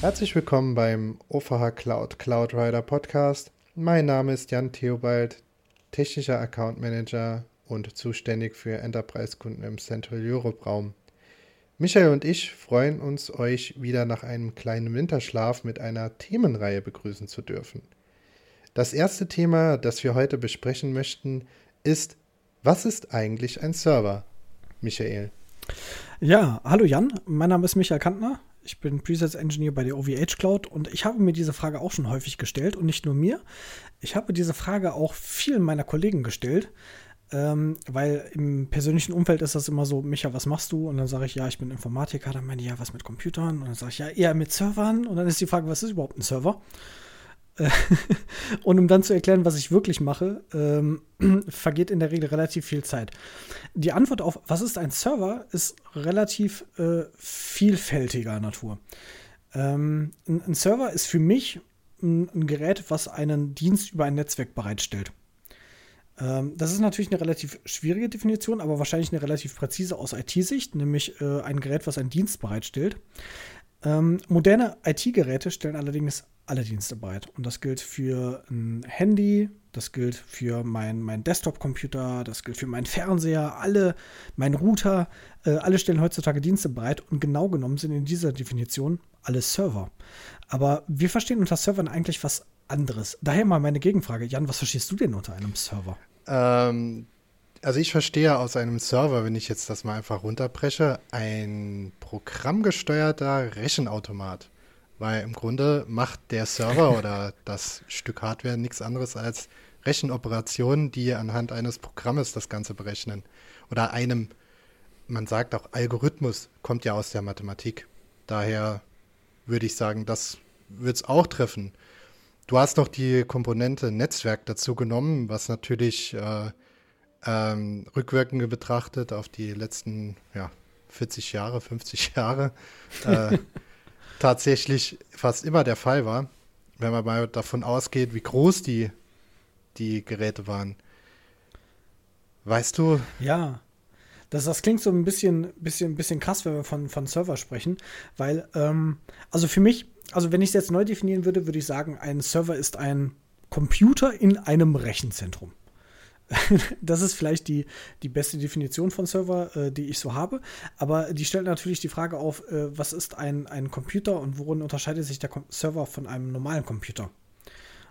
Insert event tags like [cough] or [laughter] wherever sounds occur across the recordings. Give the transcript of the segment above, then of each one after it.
Herzlich willkommen beim OVH Cloud Cloud Rider Podcast. Mein Name ist Jan Theobald, technischer Account Manager und zuständig für Enterprise-Kunden im Central Europe Raum. Michael und ich freuen uns, euch wieder nach einem kleinen Winterschlaf mit einer Themenreihe begrüßen zu dürfen. Das erste Thema, das wir heute besprechen möchten, ist, was ist eigentlich ein Server? Michael. Ja, hallo Jan, mein Name ist Michael Kantner. Ich bin Presets Engineer bei der OVH Cloud und ich habe mir diese Frage auch schon häufig gestellt und nicht nur mir. Ich habe diese Frage auch vielen meiner Kollegen gestellt, ähm, weil im persönlichen Umfeld ist das immer so, Micha, was machst du? Und dann sage ich, ja, ich bin Informatiker. Dann meine ich, ja, was mit Computern? Und dann sage ich, ja, eher mit Servern. Und dann ist die Frage, was ist überhaupt ein Server? [laughs] und um dann zu erklären, was ich wirklich mache, ähm, [clears throat] vergeht in der Regel relativ viel Zeit. Die Antwort auf, was ist ein Server, ist relativ äh, vielfältiger Natur. Ähm, ein, ein, Server ist für mich ein, ein, Gerät, was einen Dienst über ein Netzwerk bereitstellt. Ähm, das ist natürlich eine relativ schwierige Definition, aber wahrscheinlich eine relativ präzise aus IT-Sicht, nämlich äh, ein Gerät, was einen Dienst bereitstellt. Ähm, moderne IT-Geräte stellen allerdings alle Dienste bereit. Und das gilt für ein Handy, das gilt für mein, mein Desktop-Computer, das gilt für meinen Fernseher, alle, mein Router, äh, alle stellen heutzutage Dienste bereit und genau genommen sind in dieser Definition alle Server. Aber wir verstehen unter Servern eigentlich was anderes. Daher mal meine Gegenfrage. Jan, was verstehst du denn unter einem Server? Ähm, also ich verstehe aus einem Server, wenn ich jetzt das mal einfach runterbreche, ein programmgesteuerter Rechenautomat. Weil im Grunde macht der Server [laughs] oder das Stück Hardware nichts anderes als Rechenoperationen, die anhand eines Programmes das Ganze berechnen. Oder einem, man sagt auch Algorithmus, kommt ja aus der Mathematik. Daher würde ich sagen, das wird es auch treffen. Du hast noch die Komponente Netzwerk dazu genommen, was natürlich äh, ähm, rückwirkend betrachtet auf die letzten ja, 40 Jahre, 50 [laughs] Jahre äh, [laughs] tatsächlich fast immer der Fall war, wenn man mal davon ausgeht, wie groß die, die Geräte waren. Weißt du? Ja. Das, das klingt so ein bisschen, bisschen, bisschen krass, wenn wir von, von Server sprechen, weil, ähm, also für mich, also wenn ich es jetzt neu definieren würde, würde ich sagen, ein Server ist ein Computer in einem Rechenzentrum. [laughs] das ist vielleicht die, die beste Definition von Server, äh, die ich so habe. Aber die stellt natürlich die Frage auf, äh, was ist ein, ein Computer und worin unterscheidet sich der Com Server von einem normalen Computer?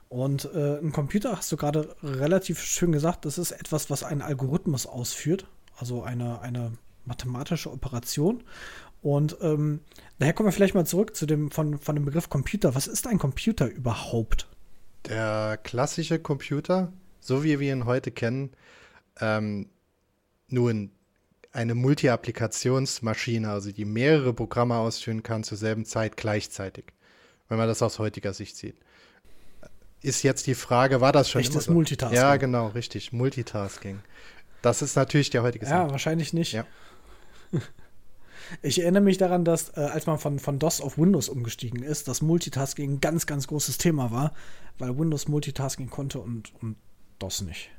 Und äh, ein Computer, hast du gerade relativ schön gesagt, das ist etwas, was einen Algorithmus ausführt, also eine, eine mathematische Operation. Und ähm, daher kommen wir vielleicht mal zurück zu dem, von, von dem Begriff Computer. Was ist ein Computer überhaupt? Der klassische Computer so wie wir ihn heute kennen, ähm, nun eine Multi-Applikationsmaschine, also die mehrere Programme ausführen kann zur selben Zeit gleichzeitig, wenn man das aus heutiger Sicht sieht. Ist jetzt die Frage, war das schon Echtes so? Multitasking. Ja, genau, richtig, Multitasking. Das ist natürlich der heutige Ja, Sinn. wahrscheinlich nicht. Ja. [laughs] Ich erinnere mich daran, dass äh, als man von, von DOS auf Windows umgestiegen ist, das Multitasking ein ganz, ganz großes Thema war, weil Windows Multitasking konnte und, und DOS nicht.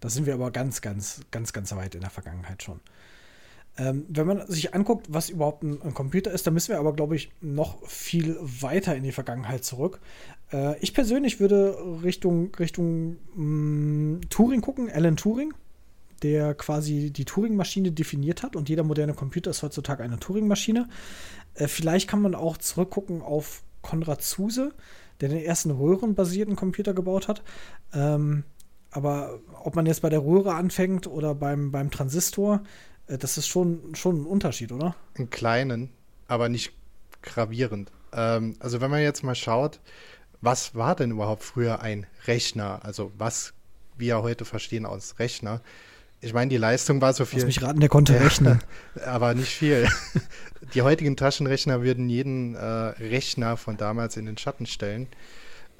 Da sind wir aber ganz, ganz, ganz, ganz weit in der Vergangenheit schon. Ähm, wenn man sich anguckt, was überhaupt ein, ein, Computer ist, dann müssen wir aber, glaube ich, noch viel weiter in die Vergangenheit zurück. Äh, ich persönlich würde Richtung, Richtung mh, mm, Turing gucken, Alan Turing, der quasi die Turing-Maschine definiert hat und jeder moderne Computer ist heutzutage eine Turing-Maschine. Äh, vielleicht kann man auch zurückgucken auf Konrad Zuse, der den ersten röhrenbasierten Computer gebaut hat. Ähm, aber ob man jetzt bei der Röhre anfängt oder beim, beim Transistor, äh, das ist schon, schon ein Unterschied, oder? Einen kleinen, aber nicht gravierend. Ähm, also wenn man jetzt mal schaut, was war denn überhaupt früher ein Rechner? Also was wir heute verstehen als Rechner. Ich meine, die Leistung war so viel. Lass mich raten, der konnte rechnen. [laughs] aber nicht viel. [laughs] Die heutigen Taschenrechner würden jeden äh, Rechner von damals in den Schatten stellen.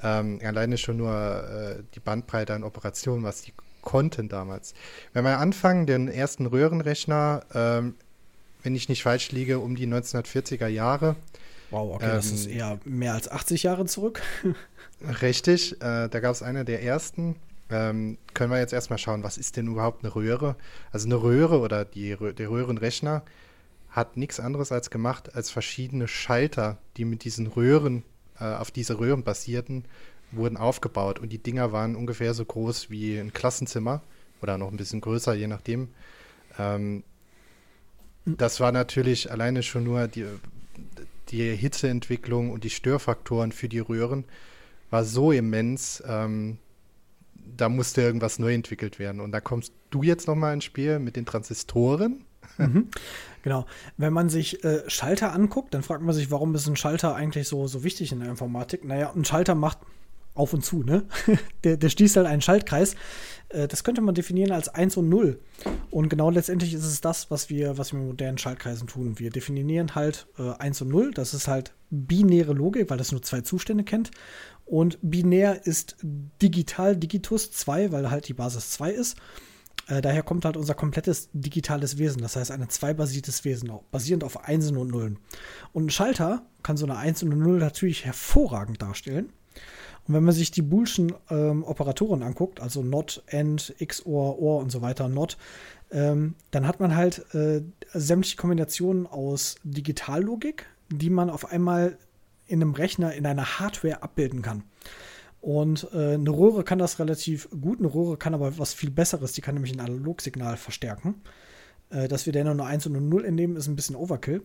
Ähm, alleine schon nur äh, die Bandbreite an Operationen, was die konnten damals. Wenn wir anfangen, den ersten Röhrenrechner, ähm, wenn ich nicht falsch liege, um die 1940er Jahre. Wow, okay, ähm, das ist eher mehr als 80 Jahre zurück. [laughs] richtig, äh, da gab es einer der ersten. Ähm, können wir jetzt erstmal schauen, was ist denn überhaupt eine Röhre? Also eine Röhre oder die, der Röhrenrechner hat nichts anderes als gemacht, als verschiedene Schalter, die mit diesen Röhren, äh, auf diese Röhren basierten, wurden aufgebaut. Und die Dinger waren ungefähr so groß wie ein Klassenzimmer oder noch ein bisschen größer, je nachdem. Ähm, das war natürlich alleine schon nur die, die Hitzeentwicklung und die Störfaktoren für die Röhren war so immens, ähm, da musste irgendwas neu entwickelt werden. Und da kommst du jetzt nochmal ins Spiel mit den Transistoren. [laughs] Mhm. Genau. Wenn man sich äh, Schalter anguckt, dann fragt man sich, warum ist ein Schalter eigentlich so, so wichtig in der Informatik? Naja, ein Schalter macht auf und zu, ne? [laughs] der, der schließt halt einen Schaltkreis. Äh, das könnte man definieren als 1 und 0. Und genau letztendlich ist es das, was wir, was wir mit modernen Schaltkreisen tun. Wir definieren halt äh, 1 und 0. Das ist halt binäre Logik, weil das nur zwei Zustände kennt. Und binär ist digital Digitus 2, weil halt die Basis 2 ist. Äh, daher kommt halt unser komplettes digitales Wesen, das heißt ein 2-basiertes Wesen, basierend auf Einsen und Nullen. Und ein Schalter kann so eine 1 und eine 0 natürlich hervorragend darstellen. Und wenn man sich die Boolschen ähm, Operatoren anguckt, also Not, End, XOR, OR und so weiter, Not, ähm, dann hat man halt äh, sämtliche Kombinationen aus Digitallogik, die man auf einmal in einem Rechner, in einer Hardware abbilden kann. Und äh, eine Röhre kann das relativ gut, eine Röhre kann aber was viel Besseres, die kann nämlich ein Analogsignal verstärken. Äh, dass wir da nur eine 1 und eine 0 entnehmen, ist ein bisschen Overkill.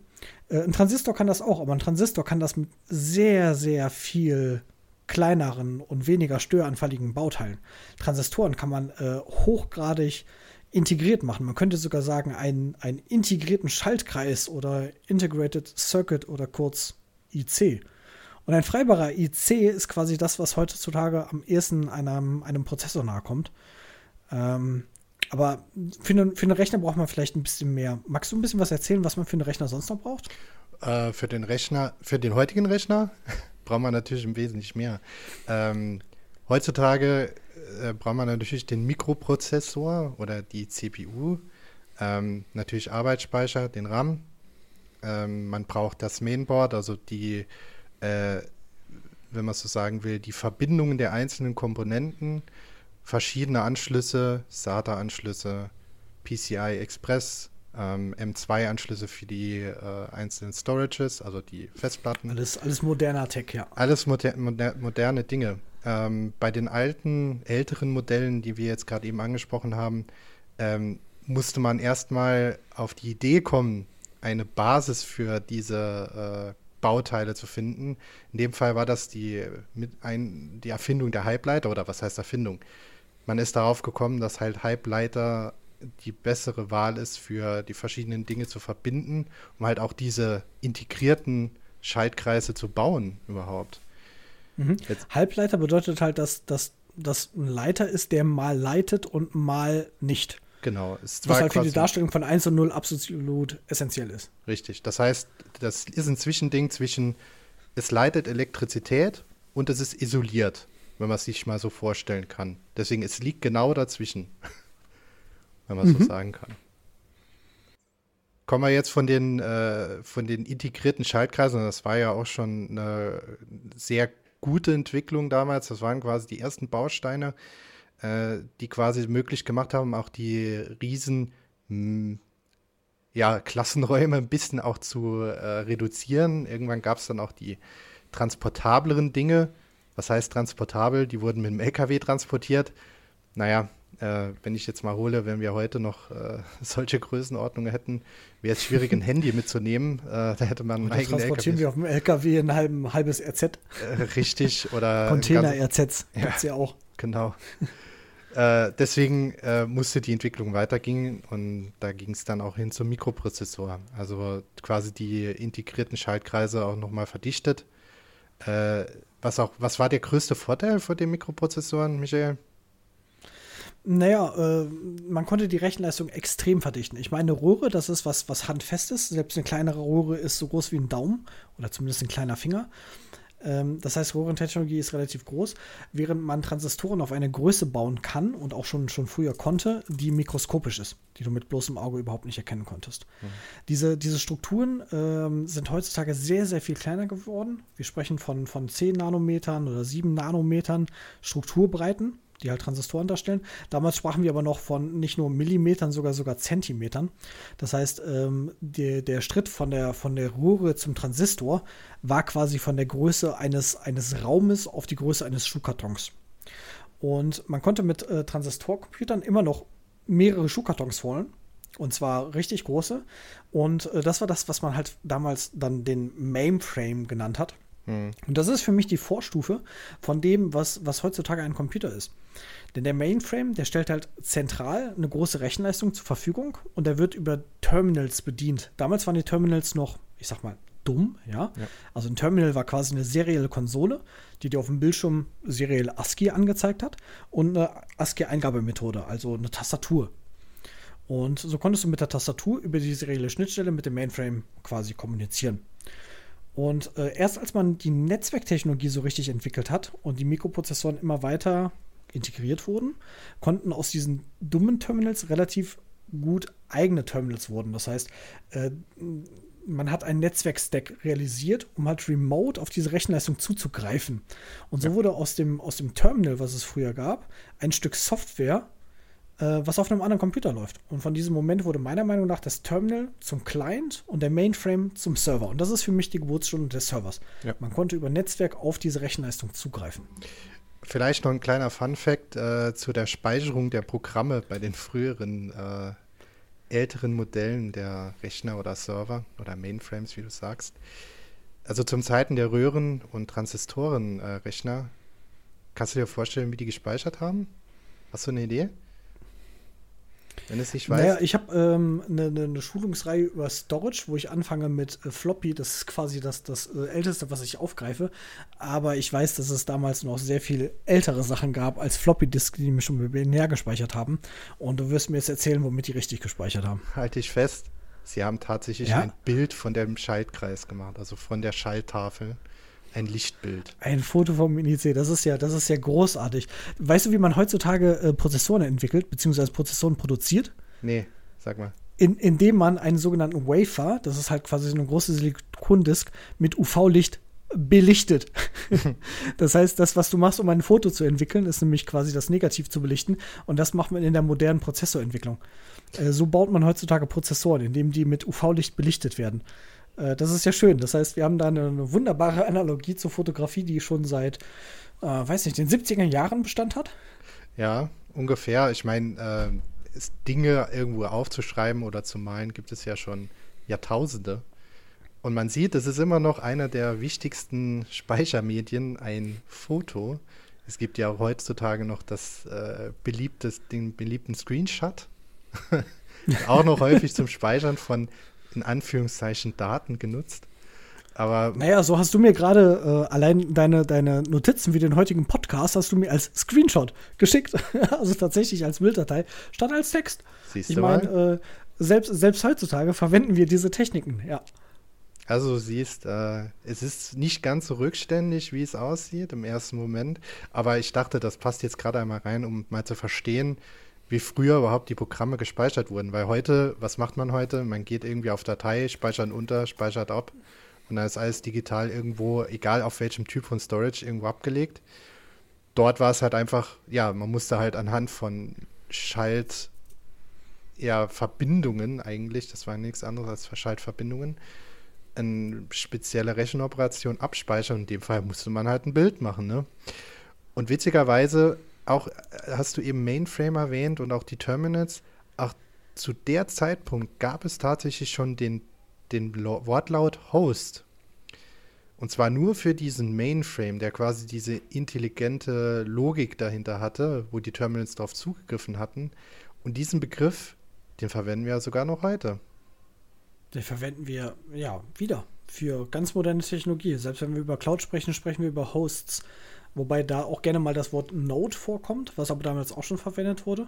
Äh, ein Transistor kann das auch, aber ein Transistor kann das mit sehr, sehr viel kleineren und weniger störanfälligen Bauteilen. Transistoren kann man äh, hochgradig integriert machen. Man könnte sogar sagen, einen, einen integrierten Schaltkreis oder Integrated Circuit oder kurz IC. Und ein freibarer IC ist quasi das, was heutzutage am ehesten einem, einem Prozessor nahe kommt. Ähm, aber für, eine, für einen Rechner braucht man vielleicht ein bisschen mehr. Magst du ein bisschen was erzählen, was man für einen Rechner sonst noch braucht? Äh, für den Rechner, für den heutigen Rechner braucht man natürlich im Wesentlichen mehr. Ähm, heutzutage äh, braucht man natürlich den Mikroprozessor oder die CPU, ähm, natürlich Arbeitsspeicher, den RAM. Ähm, man braucht das Mainboard, also die, äh, wenn man so sagen will, die Verbindungen der einzelnen Komponenten, verschiedene Anschlüsse, SATA-Anschlüsse, PCI Express, ähm, M2-Anschlüsse für die äh, einzelnen Storages, also die Festplatten. Alles, alles moderner Tech, ja. Alles moder moder moderne Dinge. Ähm, bei den alten, älteren Modellen, die wir jetzt gerade eben angesprochen haben, ähm, musste man erstmal auf die Idee kommen, eine Basis für diese äh, Bauteile zu finden. In dem Fall war das die, ein, die Erfindung der Halbleiter oder was heißt Erfindung? Man ist darauf gekommen, dass halt Halbleiter die bessere Wahl ist, für die verschiedenen Dinge zu verbinden, um halt auch diese integrierten Schaltkreise zu bauen überhaupt. Mhm. Halbleiter bedeutet halt, dass das ein Leiter ist, der mal leitet und mal nicht. Genau. Es Was halt für die Darstellung von 1 und 0 absolut essentiell ist. Richtig. Das heißt, das ist ein Zwischending zwischen, es leitet Elektrizität und es ist isoliert, wenn man es sich mal so vorstellen kann. Deswegen, es liegt genau dazwischen [laughs] wenn man mhm. so sagen kann. Kommen wir jetzt von den, äh, von den integrierten Schaltkreisen, das war ja auch schon eine sehr gute Entwicklung damals. Das waren quasi die ersten Bausteine, äh, die quasi möglich gemacht haben, auch die riesen mh, hm, ja, Klassenräume ein bisschen auch zu äh, reduzieren. Irgendwann gab es dann auch die transportableren Dinge. Was heißt transportabel? Die wurden mit dem LKW transportiert. Naja, äh, wenn ich jetzt mal hole, wenn wir heute noch äh, [laughs] solche Größenordnungen hätten, wäre es schwierig, ein Handy mitzunehmen. Äh, da hätte man einen eigenen transportieren LKW. wir auf dem LKW ein, halben, halbes RZ. Äh, richtig, oder [laughs] Container-RZs gibt es [laughs] ja, ja auch. Genau. Äh, deswegen äh, musste die Entwicklung weitergehen und da ging es dann auch hin zum Mikroprozessor. Also quasi die integrierten Schaltkreise auch nochmal verdichtet. was, auch, was war der größte Vorteil von den Mikroprozessoren, Michael? Naja, äh, man konnte die Rechenleistung extrem verdichten. Ich meine, eine Röhre, das ist was, was handfest ist. Selbst eine kleinere Röhre ist so groß wie ein Daumen oder zumindest ein kleiner Finger. Ähm, das heißt, Röhrentechnologie ist relativ groß, während man Transistoren auf eine Größe bauen kann und auch schon, schon früher konnte, die mikroskopisch ist, die du mit bloßem Auge überhaupt nicht erkennen konntest. Mhm. Diese, diese Strukturen ähm, sind heutzutage sehr, sehr viel kleiner geworden. Wir sprechen von, von 10 Nanometern oder 7 Nanometern Strukturbreiten die halt Transistoren darstellen. Damals sprachen wir aber noch von nicht nur Millimetern, sogar sogar Zentimetern. Das heißt, ähm, die, der Schritt von der, von der Röhre zum Transistor war quasi von der Größe eines, eines Raumes auf die Größe eines Schuhkartons. Und man konnte mit äh, Transistorcomputern immer noch mehrere Schuhkartons holen. Und zwar richtig große. Und äh, das war das, was man halt damals dann den Mainframe genannt hat. Hm. Und das ist für mich die Vorstufe von dem, was, was heutzutage ein Computer ist. Denn der Mainframe, der stellt halt zentral eine große Rechenleistung zur Verfügung und der wird über Terminals bedient. Damals waren die Terminals noch, ich sag mal, dumm, ja. ja. Also ein Terminal war quasi eine serielle Konsole, die dir auf dem Bildschirm seriell ASCII angezeigt hat und eine ASCII-Eingabemethode, also eine Tastatur. Und so konntest du mit der Tastatur über die serielle Schnittstelle mit dem Mainframe quasi kommunizieren. Und äh, erst als man die Netzwerktechnologie so richtig entwickelt hat und die Mikroprozessoren immer weiter integriert wurden, konnten aus diesen dummen Terminals relativ gut eigene Terminals wurden. Das heißt, äh, man hat einen Netzwerkstack realisiert, um halt remote auf diese Rechenleistung zuzugreifen. Und so ja. wurde aus dem, aus dem Terminal, was es früher gab, ein Stück Software, was auf einem anderen Computer läuft. Und von diesem Moment wurde meiner Meinung nach das Terminal zum Client und der Mainframe zum Server. Und das ist für mich die Geburtsstunde des Servers. Ja. Man konnte über Netzwerk auf diese Rechenleistung zugreifen. Vielleicht noch ein kleiner Fun-Fact äh, zu der Speicherung der Programme bei den früheren äh, älteren Modellen der Rechner oder Server oder Mainframes, wie du sagst. Also zum Zeiten der Röhren- und Transistorenrechner, äh, kannst du dir vorstellen, wie die gespeichert haben? Hast du eine Idee? Wenn es nicht weiß. Naja, ich habe ähm, eine, eine, Schulungsreihe über Storage, wo ich anfange mit äh, Floppy. Das ist quasi das, das äh, Älteste, was ich aufgreife. Aber ich weiß, dass es damals noch sehr viele ältere Sachen gab als Floppy-Disk, die mich schon binär gespeichert haben. Und du wirst mir jetzt erzählen, womit die richtig gespeichert haben. Halte ich fest. Sie haben tatsächlich ja? ein Bild von dem Schaltkreis gemacht, also von der Schalttafel. Ein Lichtbild. Ein Foto vom Mini-C, das ist ja, das ist ja großartig. Weißt du, wie man heutzutage äh, Prozessoren entwickelt, beziehungsweise Prozessoren produziert? Nee, sag mal. In, indem man einen sogenannten Wafer, das ist halt quasi so eine große Silikondisk, mit UV-Licht belichtet. [laughs] das heißt, das, was du machst, um ein Foto zu entwickeln, ist nämlich quasi das Negativ zu belichten. Und das macht man in der modernen Prozessorentwicklung. Äh, so baut man heutzutage Prozessoren, indem die mit UV-Licht belichtet werden. Äh, das ist ja schön. Das heißt, wir haben da eine, eine wunderbare Analogie zur Fotografie, die schon seit, äh, weiß nicht, den 70er Jahren Bestand hat. Ja, ungefähr. Ich meine, äh, Dinge irgendwo aufzuschreiben oder zu malen, gibt es ja schon Jahrtausende. Und man sieht, es ist immer noch einer der wichtigsten Speichermedien, ein Foto. Es gibt ja heutzutage noch das äh, beliebtes, den beliebten Screenshot. [laughs] auch noch häufig zum Speichern von in Anführungszeichen Daten genutzt. Aber naja, so hast du mir gerade äh, allein deine, deine Notizen wie den heutigen Podcast hast du mir als Screenshot geschickt. [laughs] also tatsächlich als Bilddatei, statt als Text. Siehst ich meine, äh, selbst, selbst heutzutage verwenden wir diese Techniken, ja. Also du siehst, äh, es ist nicht ganz so rückständig, wie es aussieht im ersten Moment. Aber ich dachte, das passt jetzt gerade einmal rein, um mal zu verstehen, wie früher überhaupt die Programme gespeichert wurden. Weil heute, was macht man heute? Man geht irgendwie auf Datei, speichert unter, speichert ab und dann ist alles digital irgendwo, egal auf welchem Typ von Storage, irgendwo abgelegt. Dort war es halt einfach, ja, man musste halt anhand von Schalt, ja, Verbindungen eigentlich, das war nichts anderes als Schaltverbindungen, eine spezielle Rechenoperation abspeichern. In dem Fall musste man halt ein Bild machen, ne? Und witzigerweise auch äh, hast du eben Mainframe erwähnt und auch die Terminals. Auch zu der Zeitpunkt gab es tatsächlich schon den, den Wortlaut Host. Und zwar nur für diesen Mainframe, der quasi diese intelligente Logik dahinter hatte, wo die Terminals darauf zugegriffen hatten. Und diesen Begriff, den verwenden wir sogar noch heute. Den verwenden wir ja wieder für ganz moderne Technologie. Selbst wenn wir über Cloud sprechen, sprechen wir über Hosts. Wobei da auch gerne mal das Wort Node vorkommt, was aber damals auch schon verwendet wurde.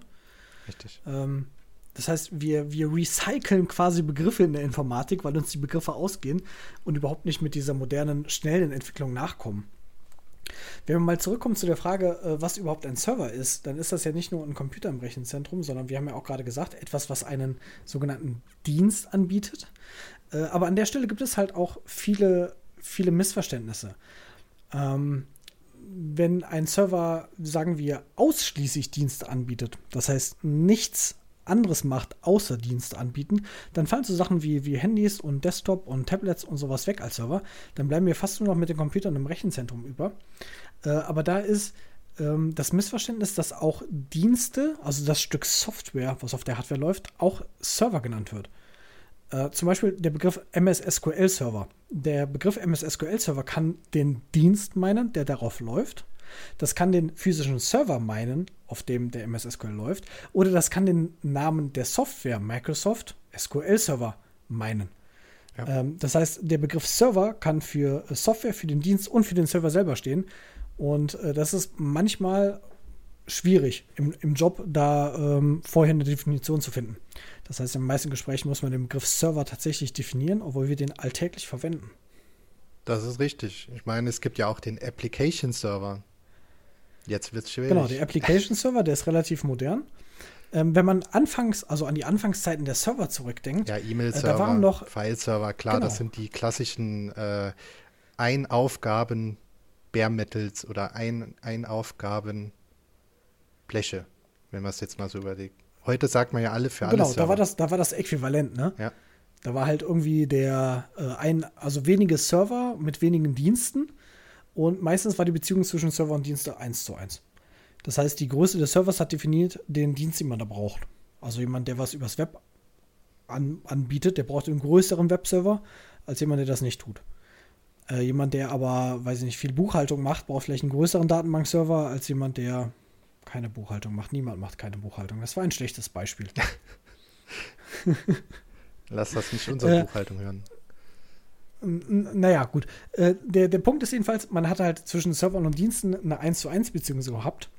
Richtig. Ähm, das heißt, wir, wir recyceln quasi Begriffe in der Informatik, weil uns die Begriffe ausgehen und überhaupt nicht mit dieser modernen, schnellen Entwicklung nachkommen. Wenn wir mal zurückkommen zu der Frage, äh, was überhaupt ein Server ist, dann ist das ja nicht nur ein Computer im Rechenzentrum, sondern wir haben ja auch gerade gesagt, etwas, was einen sogenannten Dienst anbietet. Äh, aber an der Stelle gibt es halt auch viele, viele Missverständnisse. Ähm, wenn ein Server, sagen wir, ausschließlich Dienste anbietet, das heißt nichts anderes macht, außer Dienste anbieten, dann fallen so Sachen wie, wie Handys und Desktop und Tablets und sowas weg als Server. Dann bleiben wir fast nur noch mit den Computern im Rechenzentrum über. Äh, aber da ist ähm, das Missverständnis, dass auch Dienste, also das Stück Software, was auf der Hardware läuft, auch Server genannt wird. Äh, zum Beispiel der Begriff MS SQL Server. Der Begriff MS SQL Server kann den Dienst meinen, der darauf läuft. Das kann den physischen Server meinen, auf dem der MS SQL läuft. Oder das kann den Namen der Software Microsoft SQL Server meinen. Ja. Ähm, das heißt, der Begriff Server kann für Software, für den Dienst und für den Server selber stehen. Und äh, das ist manchmal schwierig im, im Job, da ähm, vorher eine Definition zu finden. Das heißt, in den meisten Gesprächen muss man den Begriff Server tatsächlich definieren, obwohl wir den alltäglich verwenden. Das ist richtig. Ich meine, es gibt ja auch den Application Server. Jetzt wird es schwierig. Genau, der Application Server, der ist relativ modern. Ähm, wenn man anfangs, also an die Anfangszeiten der Server zurückdenkt, ja, E-Mail-Server, äh, File-Server, klar, genau. das sind die klassischen äh, Einaufgaben Bare Metals oder ein, Einaufgaben Bleche, wenn man es jetzt mal so überlegt. Heute sagt man ja alle für alles. Genau, da war das, da war das Äquivalent, ne? Ja. Da war halt irgendwie der äh, ein, also wenige Server mit wenigen Diensten und meistens war die Beziehung zwischen Server und Dienste eins zu eins. Das heißt, die Größe des Servers hat definiert den Dienst, den man da braucht. Also jemand, der was übers Web an, anbietet, der braucht einen größeren Webserver als jemand, der das nicht tut. Äh, jemand, der aber, weiß ich nicht, viel Buchhaltung macht, braucht vielleicht einen größeren Datenbankserver als jemand, der keine Buchhaltung macht. Niemand macht keine Buchhaltung. Das war ein schlechtes Beispiel. [laughs] Lass das nicht unsere äh, Buchhaltung hören. Naja, gut. Äh, der, der Punkt ist jedenfalls, man hat halt zwischen Servern und Diensten eine 1 zu 1 Beziehung gehabt.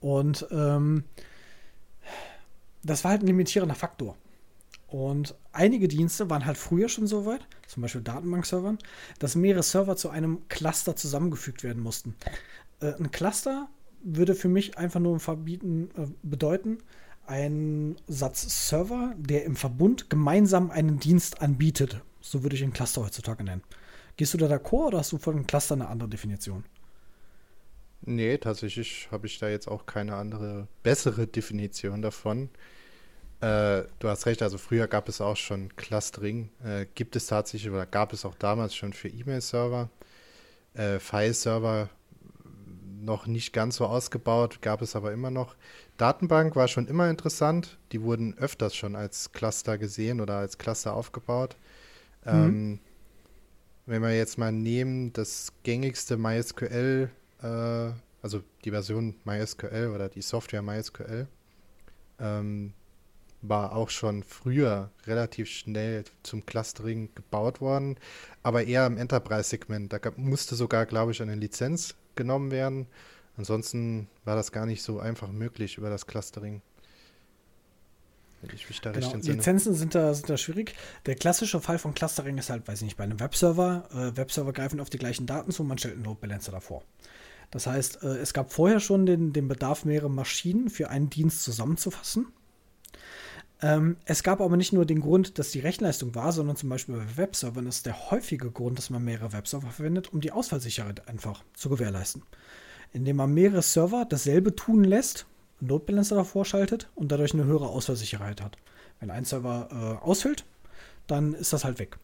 Und ähm, das war halt ein limitierender Faktor. Und einige Dienste waren halt früher schon so weit, zum Beispiel Datenbankservern, dass mehrere Server zu einem Cluster zusammengefügt werden mussten. Äh, ein Cluster würde für mich einfach nur verbieten, äh, bedeuten, ein Satz Server, der im Verbund gemeinsam einen Dienst anbietet. So würde ich einen Cluster heutzutage nennen. Gehst du da d'accord oder hast du von einem Cluster eine andere Definition? Nee, tatsächlich habe ich da jetzt auch keine andere, bessere Definition davon. Äh, du hast recht, also früher gab es auch schon Clustering. Äh, gibt es tatsächlich oder gab es auch damals schon für E-Mail-Server. Äh, File-Server noch nicht ganz so ausgebaut, gab es aber immer noch. Datenbank war schon immer interessant. Die wurden öfters schon als Cluster gesehen oder als Cluster aufgebaut. Mhm. Ähm, wenn wir jetzt mal nehmen, das gängigste MySQL, äh, also die Version MySQL oder die Software MySQL, ähm, war auch schon früher relativ schnell zum Clustering gebaut worden, aber eher im Enterprise-Segment. Da gab, musste sogar, glaube ich, eine Lizenz genommen werden. Ansonsten war das gar nicht so einfach möglich über das Clustering. Ich mich da genau. Lizenzen sind da, sind da schwierig. Der klassische Fall von Clustering ist halt, weiß ich nicht, bei einem Webserver. Äh, Webserver greifen auf die gleichen Daten zu, man stellt einen Load Balancer davor. Das heißt, äh, es gab vorher schon den, den Bedarf, mehrere Maschinen für einen Dienst zusammenzufassen. Ähm, es gab aber nicht nur den Grund, dass die Rechenleistung war, sondern zum Beispiel bei Webservern ist der häufige Grund, dass man mehrere Webserver verwendet, um die Ausfallsicherheit einfach zu gewährleisten. Indem man mehrere Server dasselbe tun lässt, einen davor schaltet und dadurch eine höhere Ausfallsicherheit hat. Wenn ein Server äh, ausfällt, dann ist das halt weg.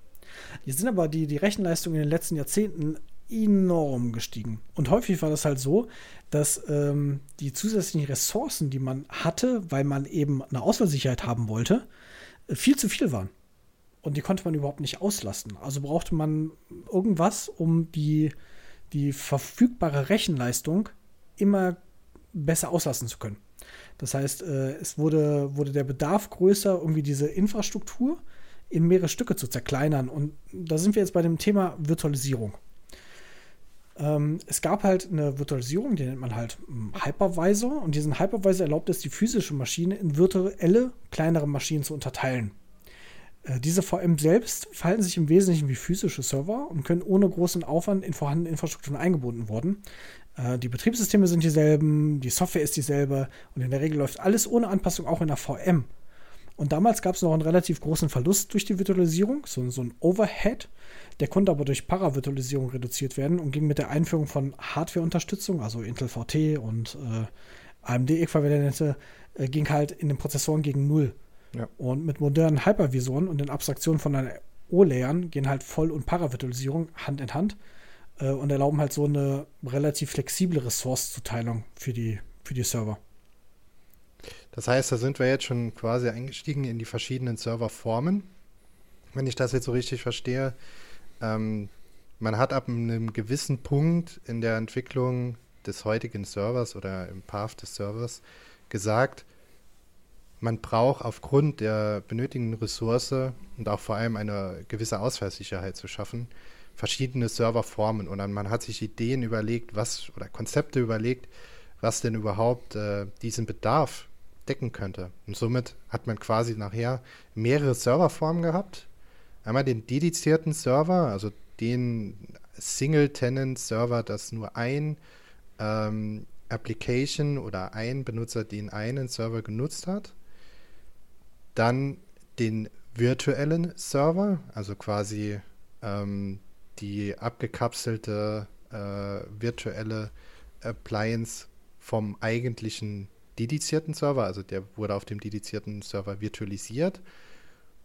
Jetzt sind aber die, die Rechenleistungen in den letzten Jahrzehnten enorm gestiegen. Und häufig war das halt so, dass ähm, die zusätzlichen Ressourcen, die man hatte, weil man eben eine Ausfallsicherheit haben wollte, äh, viel zu viel waren. Und die konnte man überhaupt nicht auslasten. Also brauchte man irgendwas, um die, die verfügbare Rechenleistung immer besser auslasten zu können. Das heißt, äh, es wurde, wurde der Bedarf größer, irgendwie diese Infrastruktur in mehrere Stücke zu zerkleinern. Und da sind wir jetzt bei dem Thema Virtualisierung. Ähm, es gab halt eine Virtualisierung, die nennt man halt hm, Hypervisor. Und diesen Hypervisor erlaubt es, die physische Maschine in virtuelle, kleinere Maschinen zu unterteilen. Äh, diese VM selbst verhalten sich im Wesentlichen wie physische Server und können ohne großen Aufwand in vorhandene Infrastrukturen eingebunden werden. Äh, die Betriebssysteme sind dieselben, die Software ist dieselbe und in der Regel läuft alles ohne Anpassung auch in der VM. Und damals gab es noch einen relativ großen Verlust durch die Virtualisierung, so, so ein Overhead. Der konnte aber durch Paravirtualisierung reduziert werden und ging mit der Einführung von Hardware-Unterstützung, also Intel VT und äh, AMD-Äquivalente, äh, ging halt in den Prozessoren gegen Null. Ja. Und mit modernen Hypervisoren und den Abstraktionen von einer O-Layern gehen halt Voll- und Paravirtualisierung Hand in Hand äh, und erlauben halt so eine relativ flexible Ressourcezuteilung für die, für die Server. Das heißt, da sind wir jetzt schon quasi eingestiegen in die verschiedenen Serverformen. Wenn ich das jetzt so richtig verstehe, ähm, man hat ab einem gewissen Punkt in der Entwicklung des heutigen Servers oder im Path des Servers gesagt, man braucht aufgrund der benötigten Ressource und auch vor allem eine gewisse Ausfallsicherheit zu schaffen, verschiedene Serverformen. Und dann man hat sich Ideen überlegt, was oder Konzepte überlegt, was denn überhaupt äh, diesen Bedarf decken könnte. Und somit hat man quasi nachher mehrere Serverformen gehabt. Einmal den dedizierten Server, also den Single-Tenant-Server, das nur ein ähm, Application oder ein Benutzer den einen Server genutzt hat. Dann den virtuellen Server, also quasi ähm, die abgekapselte äh, virtuelle Appliance vom eigentlichen dedizierten Server, also der wurde auf dem dedizierten Server virtualisiert.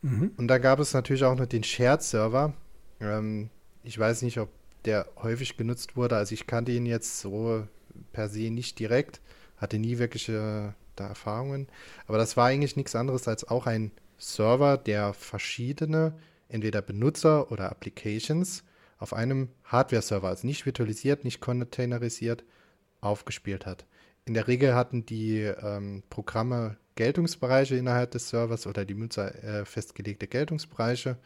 Mhm. Und da gab es natürlich auch noch den Shared-Server. Ähm, ich weiß nicht, ob der häufig genutzt wurde. Also ich kannte ihn jetzt so per se nicht direkt, hatte nie wirkliche da Erfahrungen. Aber das war eigentlich nichts anderes als auch ein Server, der verschiedene, entweder Benutzer oder Applications auf einem Hardware-Server, also nicht virtualisiert, nicht containerisiert, aufgespielt hat. In der Regel hatten die ähm, Programme Geltungsbereiche innerhalb des Servers oder die Nutzer äh, festgelegte Geltungsbereiche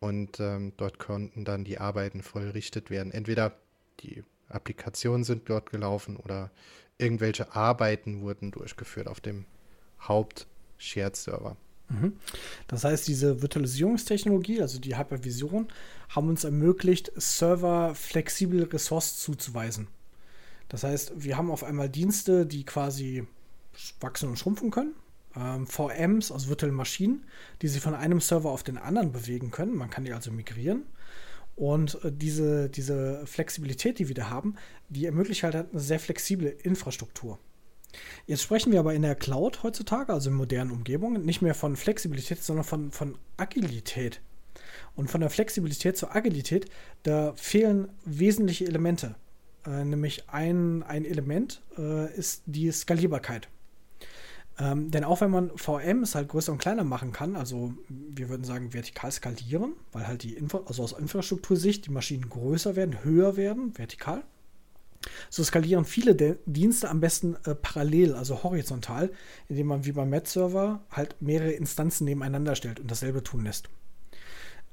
und ähm, dort konnten dann die Arbeiten vollrichtet werden. Entweder die Applikationen sind dort gelaufen oder irgendwelche Arbeiten wurden durchgeführt auf dem Haupt-Shared-Server. Mhm. Das heißt, diese Virtualisierungstechnologie, also die Hypervision, haben uns ermöglicht, Server flexibel Ressourcen zuzuweisen. Das heißt, wir haben auf einmal Dienste, die quasi wachsen und schrumpfen können. Ähm, VMs, also virtuelle Maschinen, die sich von einem Server auf den anderen bewegen können. Man kann die also migrieren. Und äh, diese, diese Flexibilität, die wir da haben, die ermöglicht halt eine sehr flexible Infrastruktur. Jetzt sprechen wir aber in der Cloud heutzutage, also in modernen Umgebungen, nicht mehr von Flexibilität, sondern von, von Agilität. Und von der Flexibilität zur Agilität, da fehlen wesentliche Elemente. Äh, nämlich ein, ein Element äh, ist die Skalierbarkeit. Ähm, denn auch wenn man VMs halt größer und kleiner machen kann, also wir würden sagen vertikal skalieren, weil halt die Info also aus Infrastruktursicht die Maschinen größer werden, höher werden, vertikal. So skalieren viele De Dienste am besten äh, parallel, also horizontal, indem man wie beim Met-Server halt mehrere Instanzen nebeneinander stellt und dasselbe tun lässt.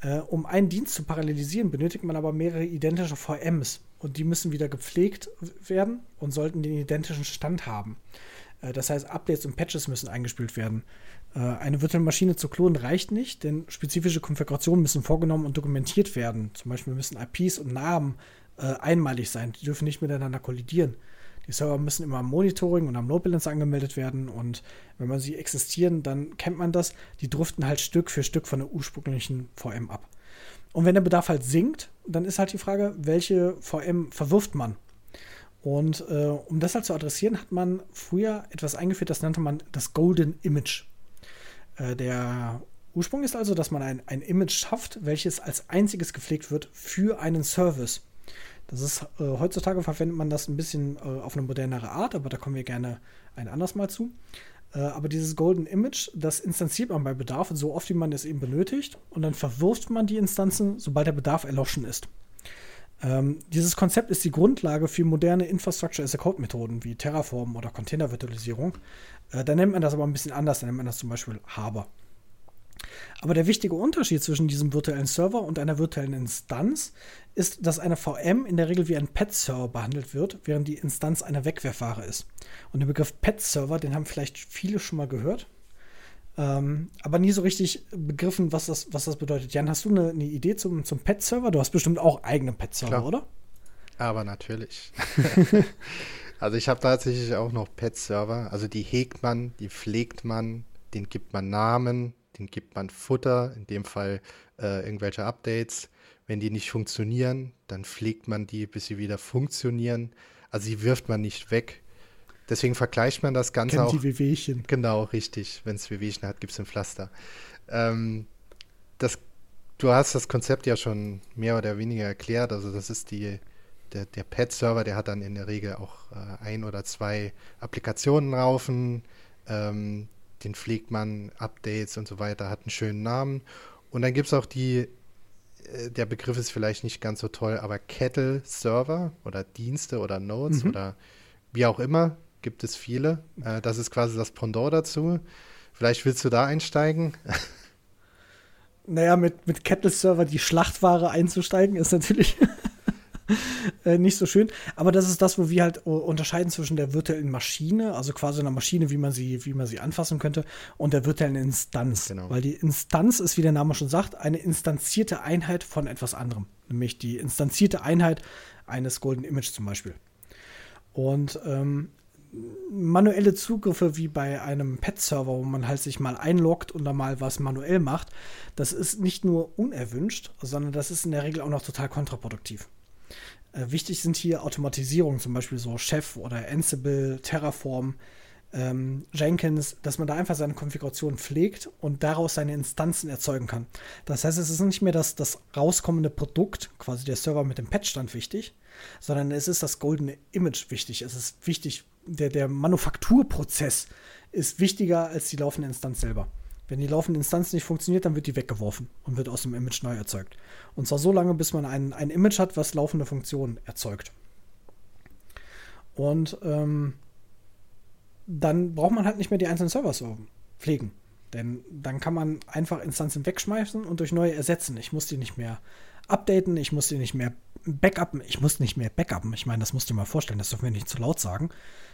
Äh, um einen Dienst zu parallelisieren, benötigt man aber mehrere identische VMs und die müssen wieder gepflegt werden und sollten den identischen Stand haben. Äh, das heißt, Updates und Patches müssen eingespielt werden. Äh, eine virtuelle Maschine zu klonen reicht nicht, denn spezifische Konfigurationen müssen vorgenommen und dokumentiert werden. Zum Beispiel müssen IPs und Namen äh, einmalig sein. Die dürfen nicht miteinander kollidieren. Die Server müssen immer am Monitoring und am Load Balancer angemeldet werden und wenn man sie existieren, dann kennt man das. Die driften halt Stück für Stück von der ursprünglichen VM ab. Und wenn der Bedarf halt sinkt, dann ist halt die Frage, welche VM verwirft man? Und äh, um das halt zu adressieren, hat man früher etwas eingeführt, das nannte man das Golden Image. Äh, der Ursprung ist also, dass man ein, ein Image schafft, welches als einziges gepflegt wird für einen Service. Das ist äh, heutzutage verwendet man das ein bisschen äh, auf eine modernere Art, aber da kommen wir gerne ein anderes Mal zu. Äh, aber dieses Golden Image, das instanziert man bei Bedarf so oft, wie man es eben benötigt, und dann verwirft man die Instanzen, sobald der Bedarf erloschen ist. Ähm, dieses Konzept ist die Grundlage für moderne Infrastructure as a Code Methoden wie Terraform oder Containervirtualisierung. Äh, da nennt man das aber ein bisschen anders, da nennt man das zum Beispiel Harbor. Aber der wichtige Unterschied zwischen diesem virtuellen Server und einer virtuellen Instanz ist, dass eine VM in der Regel wie ein Pet-Server behandelt wird, während die Instanz eine Wegwerfware ist. Und der Begriff Pet-Server, den haben vielleicht viele schon mal gehört. Ähm, aber nie so richtig begriffen, was das, was das bedeutet. Jan, hast du eine, eine Idee zum, zum Pet-Server? Du hast bestimmt auch eigene Pet-Server, oder? Aber natürlich. [laughs] also ich habe tatsächlich auch noch Pet-Server. Also die hegt man, die pflegt man, den gibt man Namen, den gibt man Futter, in dem Fall äh, irgendwelche Updates. Wenn die nicht funktionieren, dann pflegt man die, bis sie wieder funktionieren. Also die wirft man nicht weg. Deswegen vergleicht man das Ganze Kennt auch. die Wehwehchen. Genau, richtig. Wenn es Wehwehchen hat, gibt es ein Pflaster. Ähm, das, du hast das Konzept ja schon mehr oder weniger erklärt. Also das ist die, der, der Pet-Server, der hat dann in der Regel auch äh, ein oder zwei Applikationen laufen. Ähm, den pflegt man, Updates und so weiter, hat einen schönen Namen. Und dann gibt es auch die, äh, der Begriff ist vielleicht nicht ganz so toll, aber Kettle-Server oder Dienste oder Nodes Mhm. oder wie auch immer, gibt es viele. Äh, das ist quasi das Pendant dazu. Vielleicht willst du da einsteigen? [laughs] Naja, mit, mit Kettle-Server die Schlachtware einzusteigen, ist natürlich [laughs] äh, nicht so schön. Aber das ist das, wo wir halt unterscheiden zwischen der virtuellen Maschine, also quasi einer Maschine, wie man sie, wie man sie anfassen könnte, und der virtuellen Instanz. Genau. Weil die Instanz ist, wie der Name schon sagt, eine instanzierte Einheit von etwas anderem. Nämlich die instanzierte Einheit eines Golden Image zum Beispiel. Und ähm, manuelle Zugriffe wie bei einem Pet-Server, wo man halt sich mal einloggt und dann mal was manuell macht, das ist nicht nur unerwünscht, sondern das ist in der Regel auch noch total kontraproduktiv. Äh, wichtig sind hier Automatisierungen, zum Beispiel so Chef oder Ansible, Terraform, ähm, Jenkins, dass man da einfach seine Konfiguration pflegt und daraus seine Instanzen erzeugen kann. Das heißt, es ist nicht mehr das, das rauskommende Produkt, quasi der Server mit dem Patchstand wichtig, sondern es ist das goldene Image wichtig. Es ist wichtig, der, der Manufakturprozess ist wichtiger als die laufende Instanz selber. Wenn die laufende Instanz nicht funktioniert, dann wird die weggeworfen und wird aus dem Image neu erzeugt. Und zwar so lange, bis man ein, ein Image hat, was laufende Funktionen erzeugt. Und ähm, dann braucht man halt nicht mehr die einzelnen Server so pflegen. Denn dann kann man einfach Instanzen wegschmeißen und durch neue ersetzen. Ich muss die nicht mehr updaten, ich muss die nicht mehr backuppen, ich muss nicht mehr backuppen. Ich meine, das musst du dir mal vorstellen, das dürfen wir nicht zu laut sagen.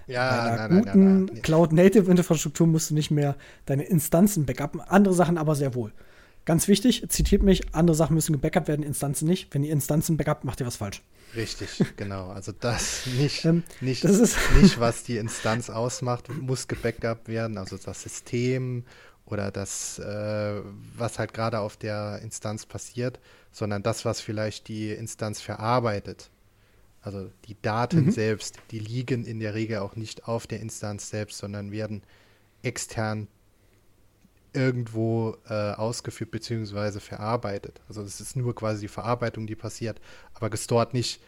Ja, Bei einer nein, nein, guten nein, nein. Cloud-Native-Infrastruktur musst du nicht mehr deine Instanzen backuppen, andere Sachen aber sehr wohl. Ganz wichtig, zitiert mich, andere Sachen müssen gebackupt werden, Instanzen nicht. Wenn ihr Instanzen backupt, macht ihr was falsch. Richtig, genau. Also das [laughs] nicht, Ähm, nicht, das ist- [laughs] nicht, was die Instanz ausmacht, muss gebackupt werden. Also das System oder das, äh, was halt gerade auf der Instanz passiert, sondern das, was vielleicht die Instanz verarbeitet. Also die Daten Mhm. selbst, die liegen in der Regel auch nicht auf der Instanz selbst, sondern werden extern irgendwo äh, ausgeführt bzw. verarbeitet. Also es ist nur quasi die Verarbeitung, die passiert, aber gestort nicht.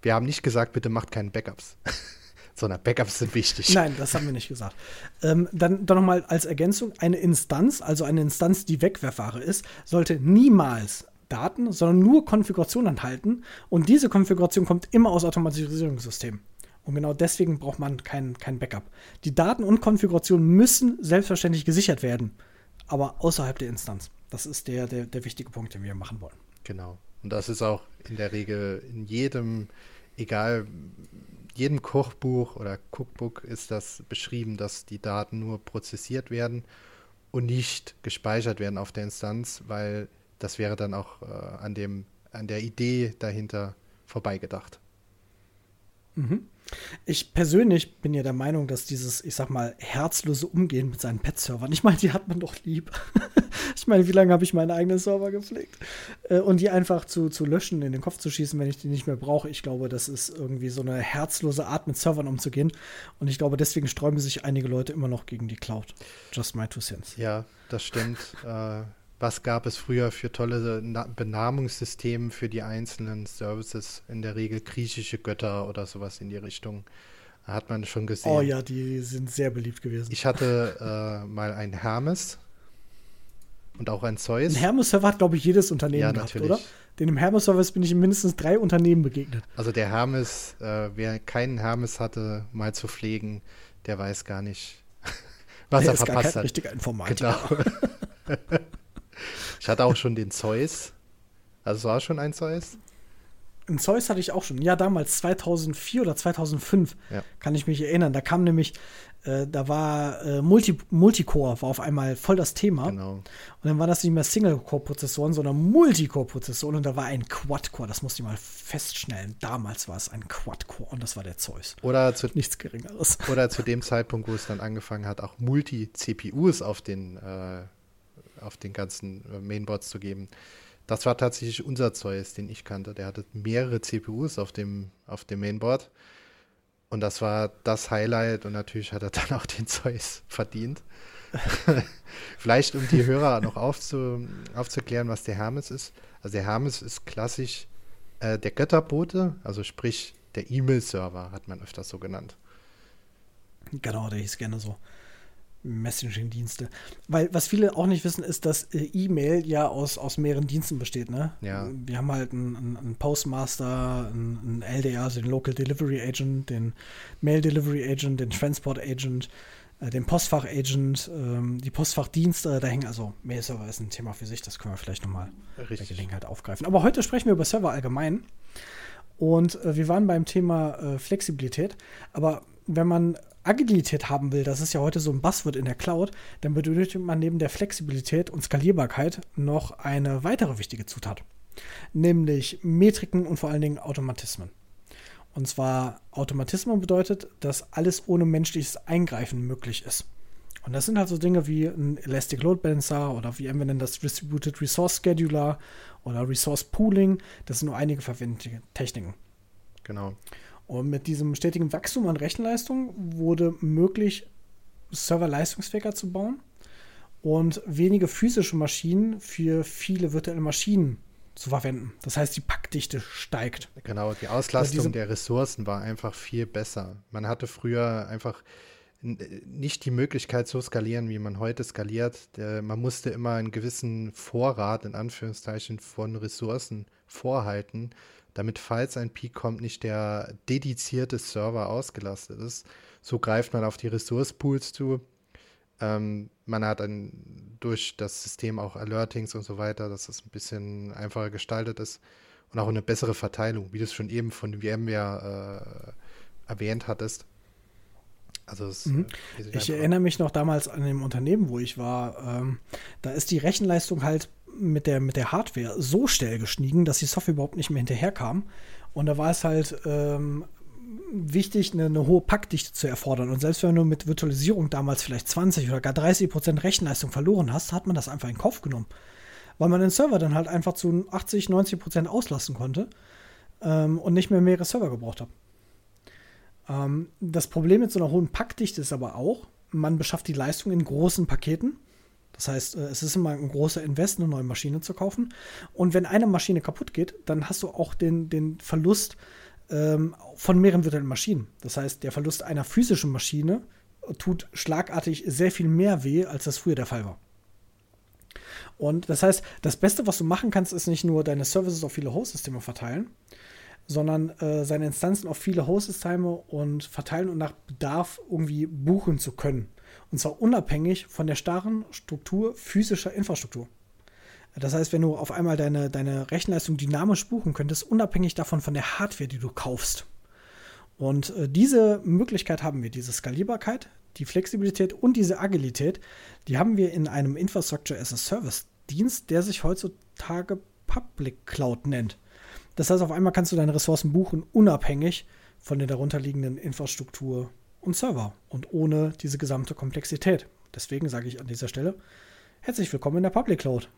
Wir haben nicht gesagt, bitte macht keine Backups, [laughs] sondern Backups sind wichtig. Nein, das haben wir nicht gesagt. Ähm, dann dann nochmal als Ergänzung: Eine Instanz, also eine Instanz, die Wegwerfware ist, sollte niemals Daten, sondern nur Konfiguration enthalten. Und diese Konfiguration kommt immer aus Automatisierungssystemen. Und genau deswegen braucht man kein, kein Backup. Die Daten und Konfiguration müssen selbstverständlich gesichert werden, aber außerhalb der Instanz. Das ist der, der, der wichtige Punkt, den wir machen wollen. Genau. Und das ist auch in der Regel in jedem, egal, jedem Kochbuch oder Cookbook ist das beschrieben, dass die Daten nur prozessiert werden und nicht gespeichert werden auf der Instanz, weil das wäre dann auch äh, an dem, an der Idee dahinter vorbeigedacht. Ich persönlich bin ja der Meinung, dass dieses, ich sag mal, herzlose Umgehen mit seinen Pet-Servern, ich meine, die hat man doch lieb. [laughs] ich meine, wie lange habe ich meine eigenen Server gepflegt? Äh, und die einfach zu, zu löschen, in den Kopf zu schießen, wenn ich die nicht mehr brauche, ich glaube, das ist irgendwie so eine herzlose Art, mit Servern umzugehen. Und ich glaube, deswegen sträuben sich einige Leute immer noch gegen die Cloud. Just my two cents. Ja, das stimmt. äh, was gab es früher für tolle Na Benamungssysteme für die einzelnen Services? In der Regel griechische Götter oder sowas in die Richtung. Hat man schon gesehen. Oh ja, die sind sehr beliebt gewesen. Ich hatte äh, mal einen Hermes und auch einen Zeus. Ein Hermes-Server hat, glaube ich, jedes Unternehmen Ja, gehabt, natürlich. oder? Den im Hermes-Service bin ich in mindestens drei Unternehmen begegnet. Also der Hermes, äh, wer keinen Hermes hatte, mal zu pflegen, der weiß gar nicht, [laughs] was Der er ist gar verpasst kein hat. richtiger Informatiker. Genau. [laughs] [laughs] ich hatte auch schon den Zeus. Also es war schon ein Zeus. Ein Zeus hatte ich auch schon. Ja, damals 2004 oder 2005 Ja. kann ich mich erinnern. Da kam nämlich äh, da war äh, Multi Multicore war auf einmal voll das Thema. Genau. Und dann war das nicht mehr Single-Core-Prozessoren, sondern Multicore-Prozessoren und da war ein Quad-Core. Das musste ich mal feststellen. Damals war es ein Quad-Core und das war der Zeus. Oder zu, [laughs] Nichts Geringeres. oder zu dem Zeitpunkt, wo es dann angefangen hat, auch Multi-CPUs auf den, äh, auf den ganzen äh, Mainboards zu geben. Das war tatsächlich unser Zeus, den ich kannte. Der hatte mehrere CPUs auf dem, auf dem Mainboard. Und das war das Highlight und natürlich hat er dann auch den Zeus verdient. [laughs] Vielleicht, um die Hörer noch aufzu, aufzuklären, was der Hermes ist. Also der Hermes ist klassisch äh, der Götterbote, also sprich der E-Mail-Server, hat man öfters so genannt. Genau, der hieß gerne so. Messaging-Dienste. Weil was viele auch nicht wissen, ist, dass äh, E-Mail ja aus, aus mehreren Diensten besteht. Ne? Ja. Wir haben halt einen, einen, Postmaster, einen, einen LDA, also den Local Delivery Agent, den Mail Delivery Agent, den Transport Agent, äh, den Postfach Agent, ähm, die Postfachdienste. Da hängen also Mail-Server ist ein Thema für sich, das können wir vielleicht nochmal bei. Gelegenheit aufgreifen. Aber heute sprechen wir über Server allgemein. Und äh, wir waren beim Thema äh, Flexibilität. Aber wenn man Agilität haben will, das ist ja heute so ein Buzzword in der Cloud, dann benötigt man neben der Flexibilität und Skalierbarkeit noch eine weitere wichtige Zutat, nämlich Metriken und vor allen Dingen Automatismen. Und zwar Automatismen bedeutet, dass alles ohne menschliches Eingreifen möglich ist. Und das sind halt so Dinge wie ein Elastic Load Balancer oder wie wir nennen das Distributed Resource Scheduler oder Resource Pooling. Das sind nur einige verwendete Techniken. Genau. Und mit diesem stetigen Wachstum an Rechenleistung wurde möglich, Server leistungsfähiger zu bauen und wenige physische Maschinen für viele virtuelle Maschinen zu verwenden. Das heißt, die Packdichte steigt. Genau, die Auslastung diese- der Ressourcen war einfach viel besser. Man hatte früher einfach n- nicht die Möglichkeit so skalieren, wie man heute skaliert. Der, man musste immer einen gewissen Vorrat, in Anführungszeichen, von Ressourcen vorhalten, damit, falls ein Peak kommt, nicht der dedizierte Server ausgelastet ist. So greift man auf die Ressourcepools zu. Ähm, man hat dann durch das System auch Alertings und so weiter, dass es ein bisschen einfacher gestaltet ist und auch eine bessere Verteilung, wie du es schon eben von VMware äh, erwähnt hattest. Also es, Mhm. äh, Ich erinnere mich noch damals an dem Unternehmen, wo ich war. Ähm, da ist die Rechenleistung halt mit der, mit der Hardware so schnell gestiegen, dass die Software überhaupt nicht mehr hinterherkam. Und da war es halt ähm, wichtig, eine, eine hohe Packdichte zu erfordern. Und selbst wenn du mit Virtualisierung damals vielleicht 20 oder gar 30 Prozent Rechenleistung verloren hast, hat man das einfach in Kauf genommen. Weil man den Server dann halt einfach zu 80, 90 Prozent auslassen konnte ähm, und nicht mehr mehrere Server gebraucht hat. Ähm, das Problem mit so einer hohen Packdichte ist aber auch, man beschafft die Leistung in großen Paketen. Das heißt, äh, es ist immer ein großer Invest, eine neue Maschine zu kaufen. Und wenn eine Maschine kaputt geht, dann hast du auch den, den Verlust ähm, von mehreren virtuellen Maschinen. Das heißt, der Verlust einer physischen Maschine tut schlagartig sehr viel mehr weh, als das früher der Fall war. Und das heißt, das Beste, was du machen kannst, ist nicht nur deine Services auf viele Host-Systeme verteilen, sondern äh, seine Instanzen auf viele Host-Systeme und verteilen und nach Bedarf irgendwie buchen zu können. Und zwar unabhängig von der starren Struktur physischer Infrastruktur. Das heißt, wenn du auf einmal deine, deine Rechenleistung dynamisch buchen könntest, unabhängig davon von der Hardware, die du kaufst. Und äh, diese Möglichkeit haben wir, diese Skalierbarkeit, die Flexibilität und diese Agilität, die haben wir in einem Infrastructure as a Service Dienst, der sich heutzutage Public Cloud nennt. Das heißt, auf einmal kannst du deine Ressourcen buchen, unabhängig von der darunterliegenden Infrastruktur und Server und ohne diese gesamte Komplexität. Deswegen sage ich an dieser Stelle, herzlich willkommen in der Public Cloud.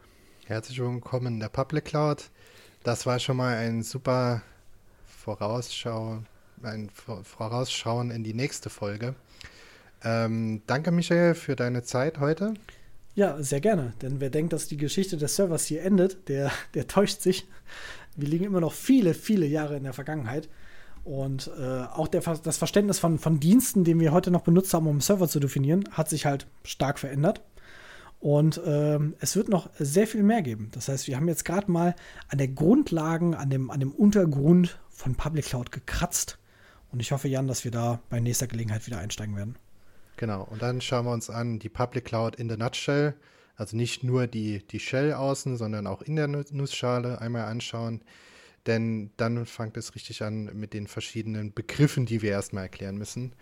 Herzlich willkommen in der Public Cloud. Das war schon mal ein super Vorausschau, ein Vor- Vorausschauen in die nächste Folge. Ähm, danke, Michael, für deine Zeit heute. Ja, sehr gerne. Denn wer denkt, dass die Geschichte des Servers hier endet, der, der täuscht sich. Wir liegen immer noch viele, viele Jahre in der Vergangenheit. Und äh, auch der, das Verständnis von, von Diensten, den wir heute noch benutzt haben, um Server zu definieren, hat sich halt stark verändert. Und ähm, es wird noch sehr viel mehr geben. Das heißt, wir haben jetzt gerade mal an der Grundlagen, an dem, an dem Untergrund von Public Cloud gekratzt. Und ich hoffe, Jan, dass wir da bei nächster Gelegenheit wieder einsteigen werden. Genau, und dann schauen wir uns an die Public Cloud in der Nutshell. Also nicht nur die, die Shell außen, sondern auch in der Nu- Nussschale einmal anschauen. Denn dann fängt es richtig an mit den verschiedenen Begriffen, die wir erstmal erklären müssen.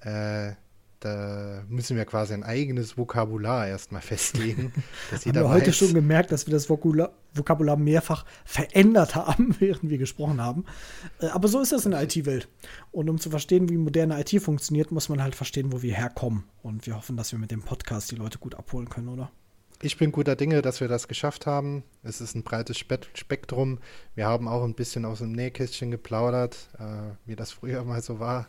Äh, da müssen wir quasi ein eigenes Vokabular erstmal [laughs] festlegen. Dass jeder haben wir heute schon gemerkt, dass wir das Vokabular, Vokabular mehrfach verändert haben, [laughs] während wir gesprochen haben. Äh, aber so ist das in der IT-Welt. Und um zu verstehen, wie moderne IT funktioniert, muss man halt verstehen, wo wir herkommen. Und wir hoffen, dass wir mit dem Podcast die Leute gut abholen können, oder? Ich bin guter Dinge, dass wir das geschafft haben. Es ist ein breites Spektrum. Wir haben auch ein bisschen aus dem Nähkästchen geplaudert, äh, wie das früher [laughs] mal so war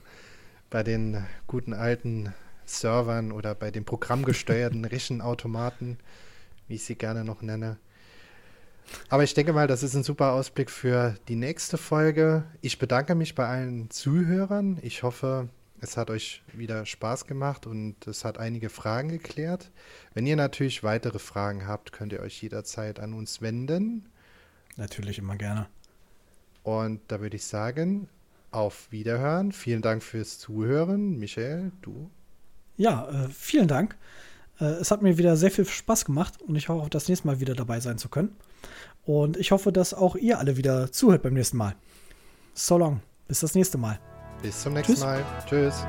bei den guten alten Servern oder bei den programmgesteuerten [laughs] Rechenautomaten, wie ich sie gerne noch nenne. Aber ich denke mal, das ist ein super Ausblick für die nächste Folge. Ich bedanke mich bei allen Zuhörern. Ich hoffe, es hat euch wieder Spaß gemacht und es hat einige Fragen geklärt. Wenn ihr natürlich weitere Fragen habt, könnt ihr euch jederzeit an uns wenden. Natürlich immer gerne. Und da würde ich sagen, auf Wiederhören. Vielen Dank fürs Zuhören. Michael, du? Ja, äh, vielen Dank. Äh, es hat mir wieder sehr viel Spaß gemacht und ich hoffe auch das nächste Mal wieder dabei sein zu können. Und ich hoffe, dass auch ihr alle wieder zuhört beim nächsten Mal. So long. Bis das nächste Mal. Bis zum nächsten Tschüss. Mal. Tschüss.